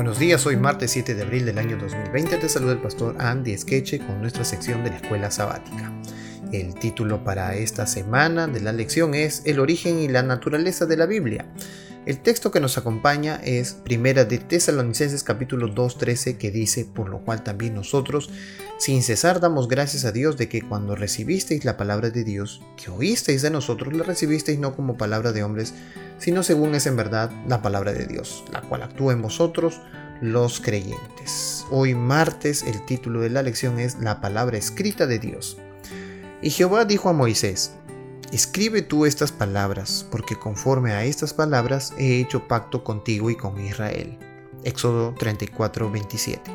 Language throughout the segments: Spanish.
buenos días, hoy martes 7 de abril del año 2020 te saluda el pastor Andy Skeche con nuestra sección de la escuela sabática. El título para esta semana de la lección es El origen y la naturaleza de la Biblia. El texto que nos acompaña es Primera de Tesalonicenses capítulo 2:13 que dice, por lo cual también nosotros, sin cesar damos gracias a Dios de que cuando recibisteis la palabra de Dios, que oísteis de nosotros, la recibisteis no como palabra de hombres, sino según es en verdad la palabra de Dios, la cual actúa en vosotros los creyentes. Hoy martes el título de la lección es La palabra escrita de Dios. Y Jehová dijo a Moisés, Escribe tú estas palabras, porque conforme a estas palabras he hecho pacto contigo y con Israel. Éxodo 34, 27.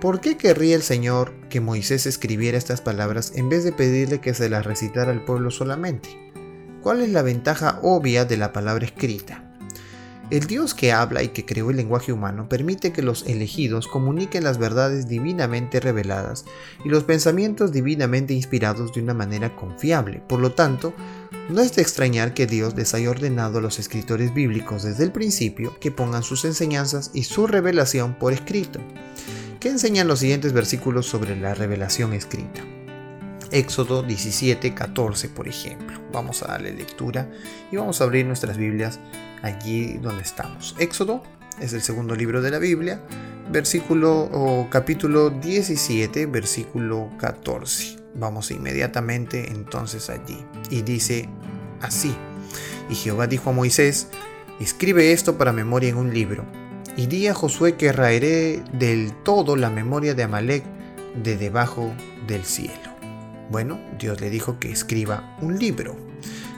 ¿Por qué querría el Señor que Moisés escribiera estas palabras en vez de pedirle que se las recitara al pueblo solamente? ¿Cuál es la ventaja obvia de la palabra escrita? El Dios que habla y que creó el lenguaje humano permite que los elegidos comuniquen las verdades divinamente reveladas y los pensamientos divinamente inspirados de una manera confiable. Por lo tanto, no es de extrañar que Dios les haya ordenado a los escritores bíblicos desde el principio que pongan sus enseñanzas y su revelación por escrito. ¿Qué enseñan los siguientes versículos sobre la revelación escrita? Éxodo 17, 14, por ejemplo. Vamos a darle lectura y vamos a abrir nuestras Biblias allí donde estamos. Éxodo es el segundo libro de la Biblia, versículo o capítulo 17, versículo 14. Vamos inmediatamente entonces allí. Y dice así. Y Jehová dijo a Moisés, escribe esto para memoria en un libro. Y di a Josué que raeré del todo la memoria de Amalek de debajo del cielo. Bueno, Dios le dijo que escriba un libro.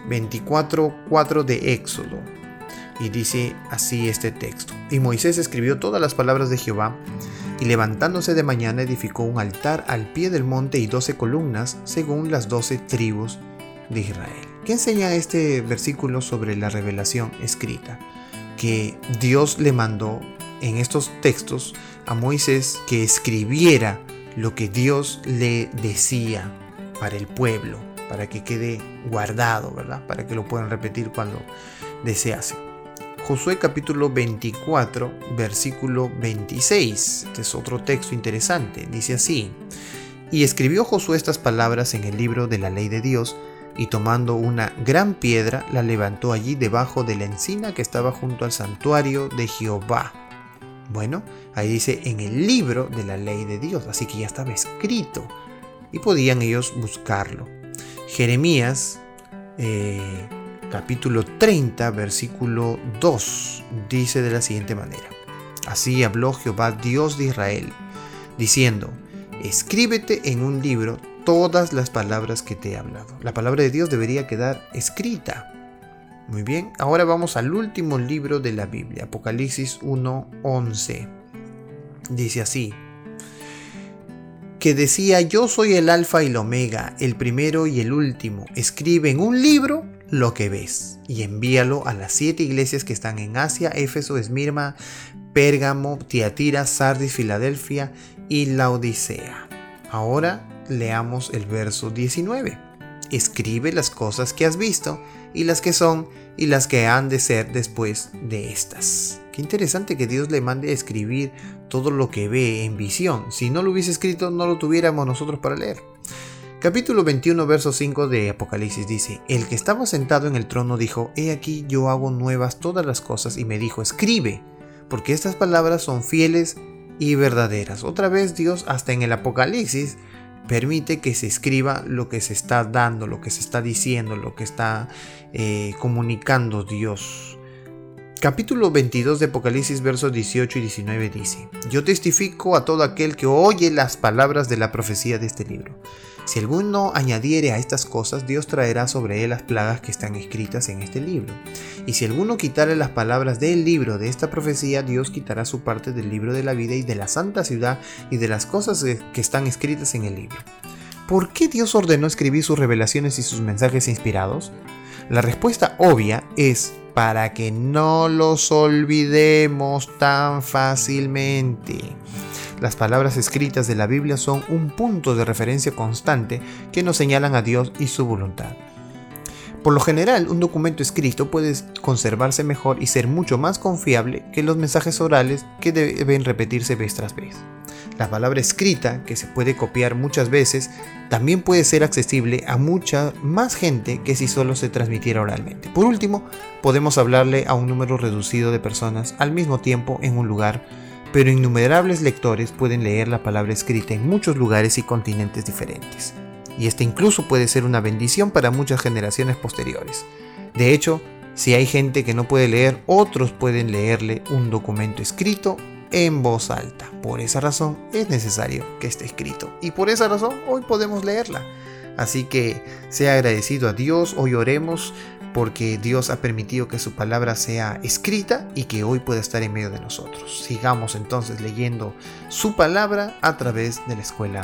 24.4 de Éxodo. Y dice así este texto. Y Moisés escribió todas las palabras de Jehová, y levantándose de mañana edificó un altar al pie del monte y doce columnas, según las doce tribus de Israel. ¿Qué enseña este versículo sobre la revelación escrita? Que Dios le mandó en estos textos a Moisés que escribiera lo que Dios le decía para el pueblo, para que quede guardado, ¿verdad? Para que lo puedan repetir cuando desease. Josué capítulo 24, versículo 26. Este es otro texto interesante. Dice así. Y escribió Josué estas palabras en el libro de la ley de Dios, y tomando una gran piedra la levantó allí debajo de la encina que estaba junto al santuario de Jehová. Bueno, ahí dice en el libro de la ley de Dios, así que ya estaba escrito y podían ellos buscarlo. Jeremías eh, capítulo 30 versículo 2 dice de la siguiente manera. Así habló Jehová Dios de Israel, diciendo, escríbete en un libro todas las palabras que te he hablado. La palabra de Dios debería quedar escrita. Muy bien, ahora vamos al último libro de la Biblia, Apocalipsis 1.11. Dice así, que decía yo soy el alfa y el omega, el primero y el último. Escribe en un libro lo que ves y envíalo a las siete iglesias que están en Asia, Éfeso, Esmirma, Pérgamo, Tiatira, Sardis, Filadelfia y la Odisea. Ahora leamos el verso 19. Escribe las cosas que has visto y las que son y las que han de ser después de estas. Qué interesante que Dios le mande a escribir todo lo que ve en visión. Si no lo hubiese escrito, no lo tuviéramos nosotros para leer. Capítulo 21, verso 5 de Apocalipsis dice, El que estaba sentado en el trono dijo, He aquí yo hago nuevas todas las cosas y me dijo, escribe, porque estas palabras son fieles y verdaderas. Otra vez Dios, hasta en el Apocalipsis, permite que se escriba lo que se está dando, lo que se está diciendo, lo que está eh, comunicando Dios. Capítulo 22 de Apocalipsis versos 18 y 19 dice, Yo testifico a todo aquel que oye las palabras de la profecía de este libro. Si alguno añadiere a estas cosas, Dios traerá sobre él las plagas que están escritas en este libro. Y si alguno quitare las palabras del libro de esta profecía, Dios quitará su parte del libro de la vida y de la santa ciudad y de las cosas que están escritas en el libro. ¿Por qué Dios ordenó escribir sus revelaciones y sus mensajes inspirados? La respuesta obvia es para que no los olvidemos tan fácilmente. Las palabras escritas de la Biblia son un punto de referencia constante que nos señalan a Dios y su voluntad. Por lo general, un documento escrito puede conservarse mejor y ser mucho más confiable que los mensajes orales que deben repetirse vez tras vez. La palabra escrita, que se puede copiar muchas veces, también puede ser accesible a mucha más gente que si solo se transmitiera oralmente. Por último, podemos hablarle a un número reducido de personas al mismo tiempo en un lugar, pero innumerables lectores pueden leer la palabra escrita en muchos lugares y continentes diferentes. Y esta incluso puede ser una bendición para muchas generaciones posteriores. De hecho, si hay gente que no puede leer, otros pueden leerle un documento escrito en voz alta. Por esa razón es necesario que esté escrito y por esa razón hoy podemos leerla. Así que sea agradecido a Dios, hoy oremos porque Dios ha permitido que su palabra sea escrita y que hoy pueda estar en medio de nosotros. Sigamos entonces leyendo su palabra a través de la escuela.